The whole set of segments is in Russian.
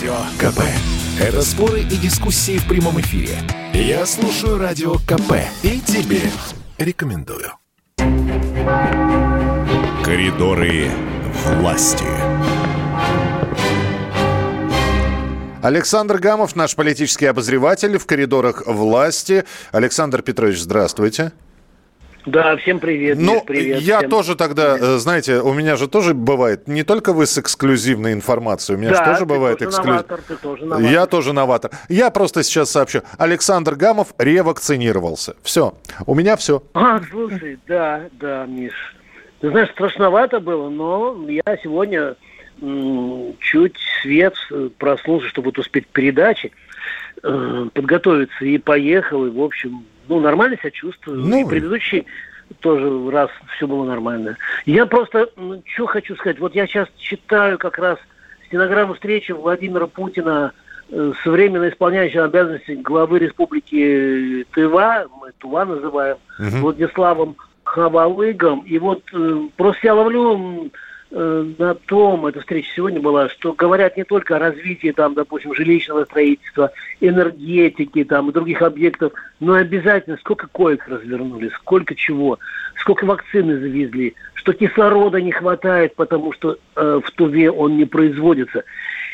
Радио КП. Это споры и дискуссии в прямом эфире. Я слушаю Радио КП и тебе рекомендую. Коридоры власти. Александр Гамов, наш политический обозреватель в коридорах власти. Александр Петрович, здравствуйте. Да, всем привет. Ну, привет я всем. тоже тогда, Привет. э, знаете, у меня же тоже бывает, не только вы с эксклюзивной информацией, у меня же Да, тоже ты бывает тоже эксклюзив. тоже. Я тоже новатор. Я просто сейчас сообщу. Александр Гамов ревакцинировался. Все. У меня все. А, слушай, да, да, Миш. Ты знаешь, страшновато было, но я сегодня чуть свет проснулся, чтобы вот успеть к передаче, э, подготовиться и поехал, и, в общем, ну, нормально себя чувствую. Ну, и предыдущий тоже раз все было нормально. Я просто, что хочу сказать, вот я сейчас читаю как раз стенограмму встречи Владимира Путина э, с временно исполняющим обязанности главы республики Тыва, мы Тува называем, Мгм. Владиславом Хавалыгом. И вот э, просто я ловлю э, на том, эта встреча сегодня была, что говорят не только о развитии, там, допустим, жилищного строительства, энергетики там, и других объектов, но и обязательно сколько коек развернули, сколько чего, сколько вакцины завезли, что кислорода не хватает, потому что э, в Туве он не производится.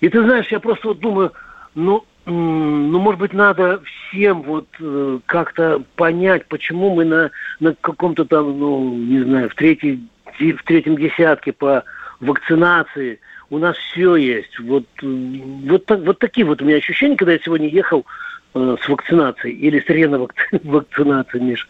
И ты знаешь, я просто вот думаю, ну, ну, может быть, надо всем вот э, как-то понять, почему мы на, на каком-то там, ну, не знаю, в, третьей, в третьем десятке по вакцинации. У нас все есть. Вот, вот, вот такие вот у меня ощущения, когда я сегодня ехал э, с вакцинацией или с ревакцинацией, Миш.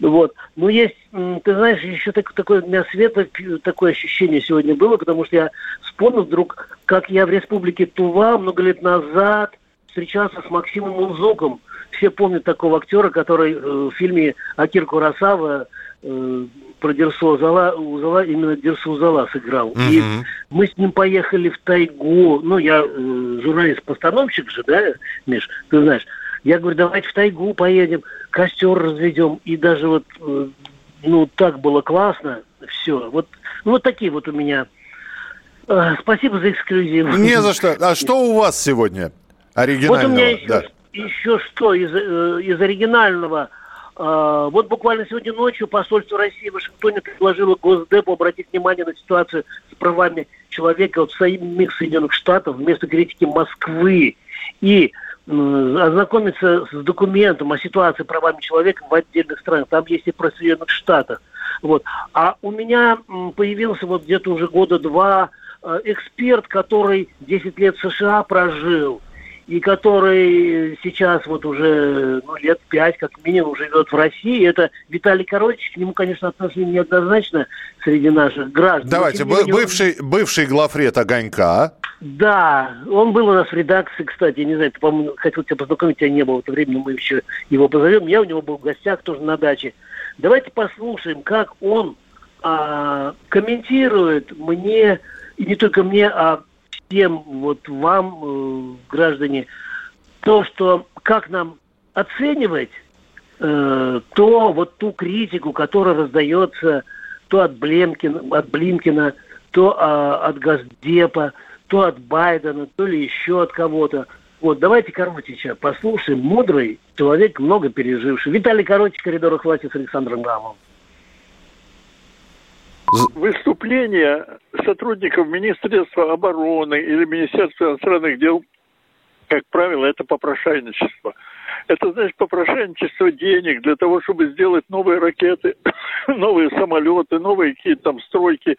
Вот. Но есть, ты знаешь, еще так, такое у меня света, такое ощущение сегодня было, потому что я вспомнил вдруг, как я в республике Тува много лет назад встречался с Максимом Мунзуком. Все помнят такого актера, который э, в фильме Акир Курасава э, про Дерсу Узала, Узала именно Дерсу Узала сыграл. И Мгм. мы с ним поехали в тайгу. Ну, я э, журналист-постановщик же, да, Миш, ты знаешь. Я говорю, давайте в тайгу поедем, костер разведем. И даже вот, э, ну, так было классно. Все. Вот, ну, вот такие вот у меня. Э, спасибо за эксклюзив. Не за что. А что у вас сегодня Вот у оригинального? меня еще, Да. еще что из, э, из оригинального. Э, вот буквально сегодня ночью посольство России в Вашингтоне предложило Госдепу обратить внимание на ситуацию с правами человека вот в самих Соединенных Штатах вместо критики Москвы и ознакомиться с документом о ситуации с правами человека в отдельных странах. Там есть и про Соединенных Штатах. Вот. А у меня появился вот где-то уже года два э, эксперт, который 10 лет в США прожил, и который сейчас вот уже ну, лет пять как минимум живет в России. Это Виталий Коротич. К нему, конечно, отношение неоднозначно среди наших граждан. Давайте, тем не бы- менее, он- бывший, бывший главред «Огонька». Да, он был у нас в редакции, кстати, я не знаю, ты, по-моему, хотел тебя познакомить, тебя не было в это время, но мы еще его позовем. Я у него был в гостях тоже на даче. Давайте послушаем, как он а, комментирует мне, и не только мне, а всем вот вам, э, граждане, то, что как нам оценивать э, то, вот ту критику, которая раздается то от Блемкина, от Блинкина, то а, от Газдепа, то от Байдена, то ли еще от кого-то. Вот, давайте Коротича послушаем. Мудрый человек, много переживший. Виталий Коротич в коридорах власти с Александром Гамовым. Выступления сотрудников Министерства обороны или Министерства иностранных дел, как правило, это попрошайничество. Это, значит, попрошайничество денег для того, чтобы сделать новые ракеты, новые самолеты, новые какие-то там стройки.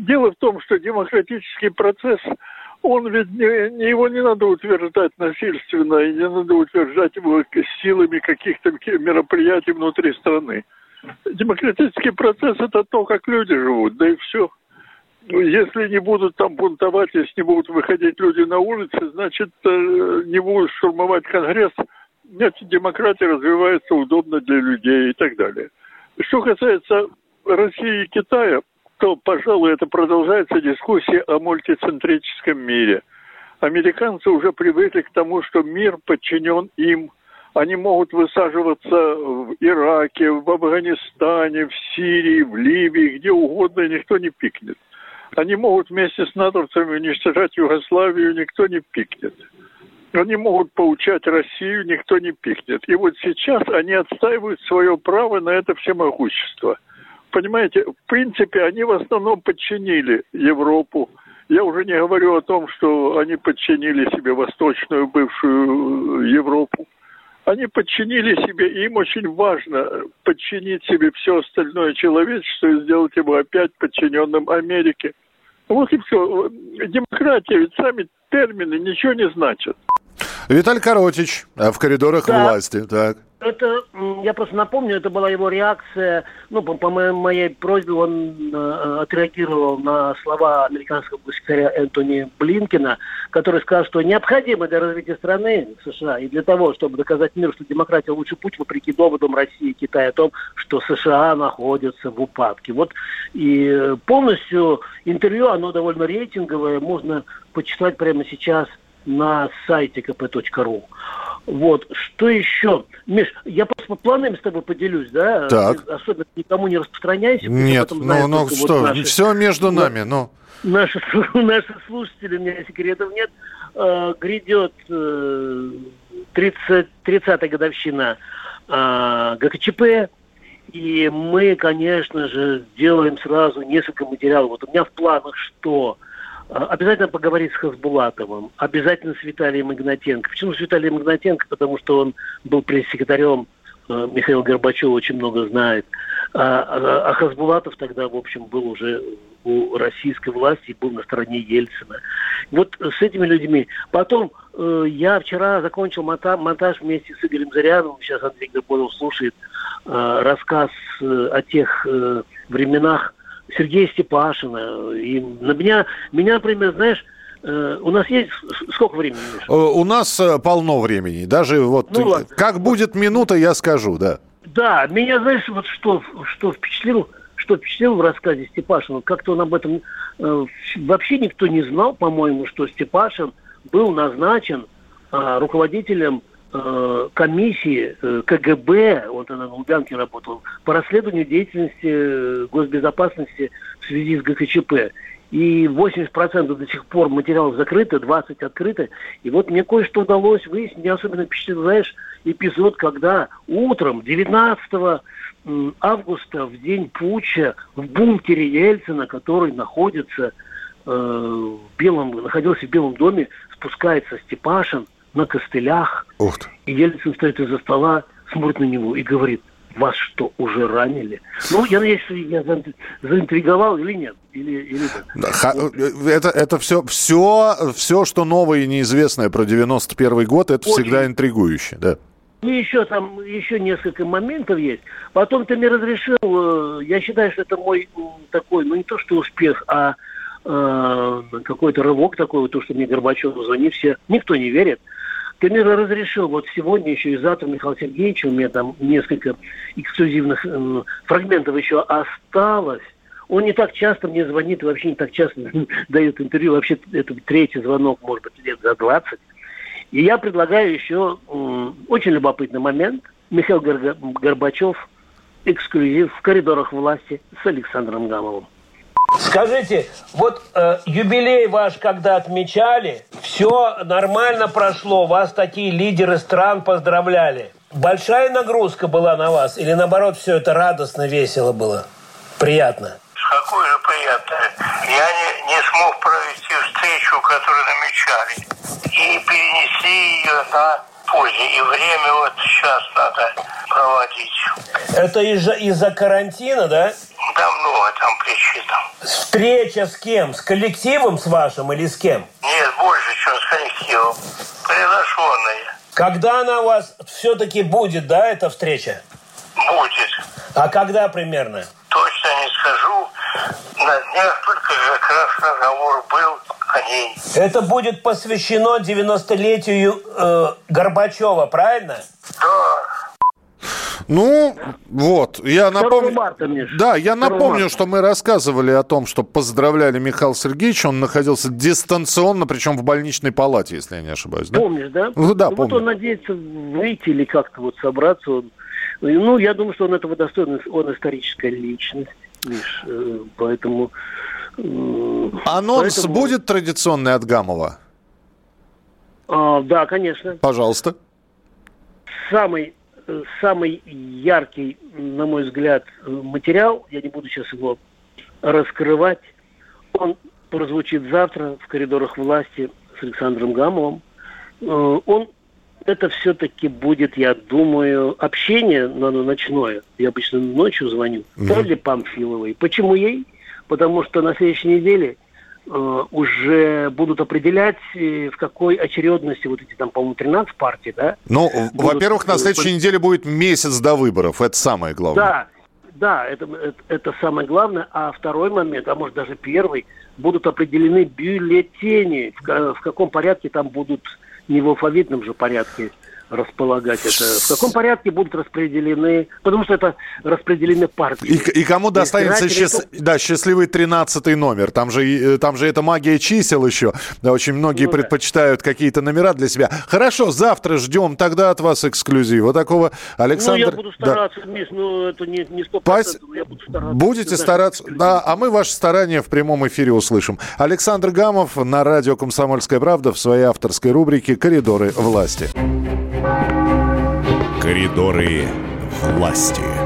Дело в том, что демократический процесс, он ведь не, его не надо утверждать насильственно, и не надо утверждать его силами каких-то мероприятий внутри страны. Демократический процесс – это то, как люди живут, да и все. Ну, Если не будут там бунтовать, если не будут выходить люди на улицы, значит, э, не будут штурмовать Конгресс, значит, демократия развивается удобно для людей и так далее. Что касается России и Китая, то, пожалуй, это продолжается дискуссия о мультицентрическом мире. Американцы уже привыкли к тому, что мир подчинен им. Они могут высаживаться в Ираке, в Афганистане, в Сирии, в Ливии, где угодно, и никто не пикнет. Они могут вместе с натовцами уничтожать Югославию, никто не пикнет. Они могут поучать Россию, никто не пикнет. И вот сейчас они отстаивают свое право на это всемогущество. Понимаете, в принципе, они в основном подчинили Европу. Я уже не говорю о том, что они подчинили себе восточную бывшую Европу. Они подчинили себе, им очень важно подчинить себе все остальное человечество и сделать его опять подчиненным Америке. Вот и все. Демократия, ведь сами термины ничего не значат. Виталий Коротич э, в коридорах да. власти. Так. Это, я просто напомню, это была его реакция, ну, по, по моей просьбе он э, отреагировал на слова американского секретаря Энтони Блинкина, который сказал, что необходимо для развития страны США и для того, чтобы доказать миру, что демократия лучший путь, вопреки доводам России и Китая о том, что США находятся в упадке. Вот и полностью интервью, оно довольно рейтинговое, можно почитать прямо сейчас на сайте kp.ru. Вот. Что еще? Миш, я просто планами с тобой поделюсь, да? Так. Ты особенно никому не распространяйся. Нет, ну, ну что, вот наши, все между нами, ну. Наши, наши слушатели, у меня секретов нет. Э, грядет э, 30, 30-я годовщина э, ГКЧП, и мы, конечно же, сделаем сразу несколько материалов. Вот у меня в планах что? А, обязательно поговорить с Хасбулатовым, обязательно с Виталием Игнатенко. Почему с Виталием Игнатенко? Потому что он был пресс-секретарем э, Михаила Горбачева, очень много знает. А, а, а Хасбулатов тогда, в общем, был уже у российской власти, был на стороне Ельцина. Вот с этими людьми. Потом э, я вчера закончил монтаж, монтаж вместе с Игорем Заряновым, сейчас Андрей Габонов слушает э, рассказ э, о тех э, временах, Сергея Степашина. И на меня, меня, например, знаешь, э, у нас есть сколько времени? Миша? Э, у нас э, полно времени. Даже вот ну, ладно. как будет минута, я скажу, да. Да, меня, знаешь, вот что, что впечатлил, что впечатлил в рассказе Степашина. Как-то он об этом э, вообще никто не знал, по-моему, что Степашин был назначен э, руководителем комиссии э, КГБ, он тогда на Лубянке работал, по расследованию деятельности э, госбезопасности в связи с ГКЧП. И 80% до сих пор материалов закрыты, 20% открыты. И вот мне кое-что удалось выяснить. Мне особенно впечатляешь эпизод, когда утром 19 августа, в день путча, в бункере Ельцина, который находится э, в Белом, находился в Белом доме, спускается Степашин – на костылях. Ух ты. И Ельцин стоит из-за стола, смотрит на него и говорит, вас что, уже ранили? Ну, я надеюсь, что я заинтриговал или нет. Или, или нет. Это, это все, все, все, что новое и неизвестное про 91 год, это Очень. всегда интригующе, да. И еще там еще несколько моментов есть. Потом ты мне разрешил, э, я считаю, что это мой такой, ну не то что успех, а э, какой-то рывок такой, то, что мне Горбачев звонит, все, никто не верит. Ты мне разрешил вот сегодня еще и завтра Михаил Сергеевич, у меня там несколько эксклюзивных э, фрагментов еще осталось. Он не так часто мне звонит, вообще не так часто дает интервью. Вообще это третий звонок, может быть, лет за 20. И я предлагаю еще э, очень любопытный момент. Михаил Горбачев, эксклюзив в коридорах власти с Александром Гамовым. Скажите, вот э, юбилей ваш, когда отмечали, все нормально прошло, вас такие лидеры стран поздравляли. Большая нагрузка была на вас или наоборот все это радостно, весело было? Приятно? Какое же приятное. Я не, не смог провести встречу, которую намечали. И перенесли ее на позже. И время вот сейчас надо проводить. Это из-за из карантина, да? Там причин. Встреча с кем? С коллективом с вашим или с кем? Нет, больше, чем с коллективом. Приглашенные. Когда она у вас все-таки будет, да, эта встреча? Будет. А когда примерно? Точно не скажу. На днях только как раз разговор был о ней. Это будет посвящено 90-летию э, Горбачева, правильно? Да. Ну, вот, я напомню... Марта, Да, я напомню, марта. что мы рассказывали о том, что поздравляли Михаила Сергеевича, он находился дистанционно, причем в больничной палате, если я не ошибаюсь, да? Помнишь, да? Ну, да, ну, помню. Вот он надеется выйти или как-то вот собраться. Он... Ну, я думаю, что он этого достоин, он историческая личность, Миш, э, поэтому Анонс Поэтому- будет традиционный от Гамова? А, да, конечно. Пожалуйста. Самый, э, самый яркий, на мой взгляд, э, материал, я не буду сейчас его раскрывать, он прозвучит завтра в коридорах власти с Александром Гамовым. Э, Он это все-таки будет, я думаю, общение на на ночное. Я обычно ночью звоню. Поле Памфиловой. Почему ей? Потому что на следующей неделе э, уже будут определять, э, в какой очередности вот эти там, по-моему, 13 партий, да? Ну, Будут- во-первых, на следующей неделе будет месяц до выборов. Это самое главное. Да, да, это, это, это самое главное. А второй момент, а может даже первый, будут определены бюллетени, в, в каком порядке там будут, не в алфавитном же порядке располагать это, в каком порядке будут распределены, потому что это распределены партии. И, и кому достанется счаст- да, счастливый 13 номер? Там же, э, там же это магия чисел еще. Да, очень многие Ну да. предпочитают какие-то номера для себя. Хорошо, завтра ждем тогда от вас эксклюзива такого. Александр... Ну, я буду Да. стараться, Миш, ну, это не, не 100%, Пас- я буду стараться. Будете стараться, эксклюзив. да, а мы ваши старания в прямом эфире услышим. Александр Гамов на радио «Комсомольская правда» в своей авторской рубрике «Коридоры власти». Коридоры власти.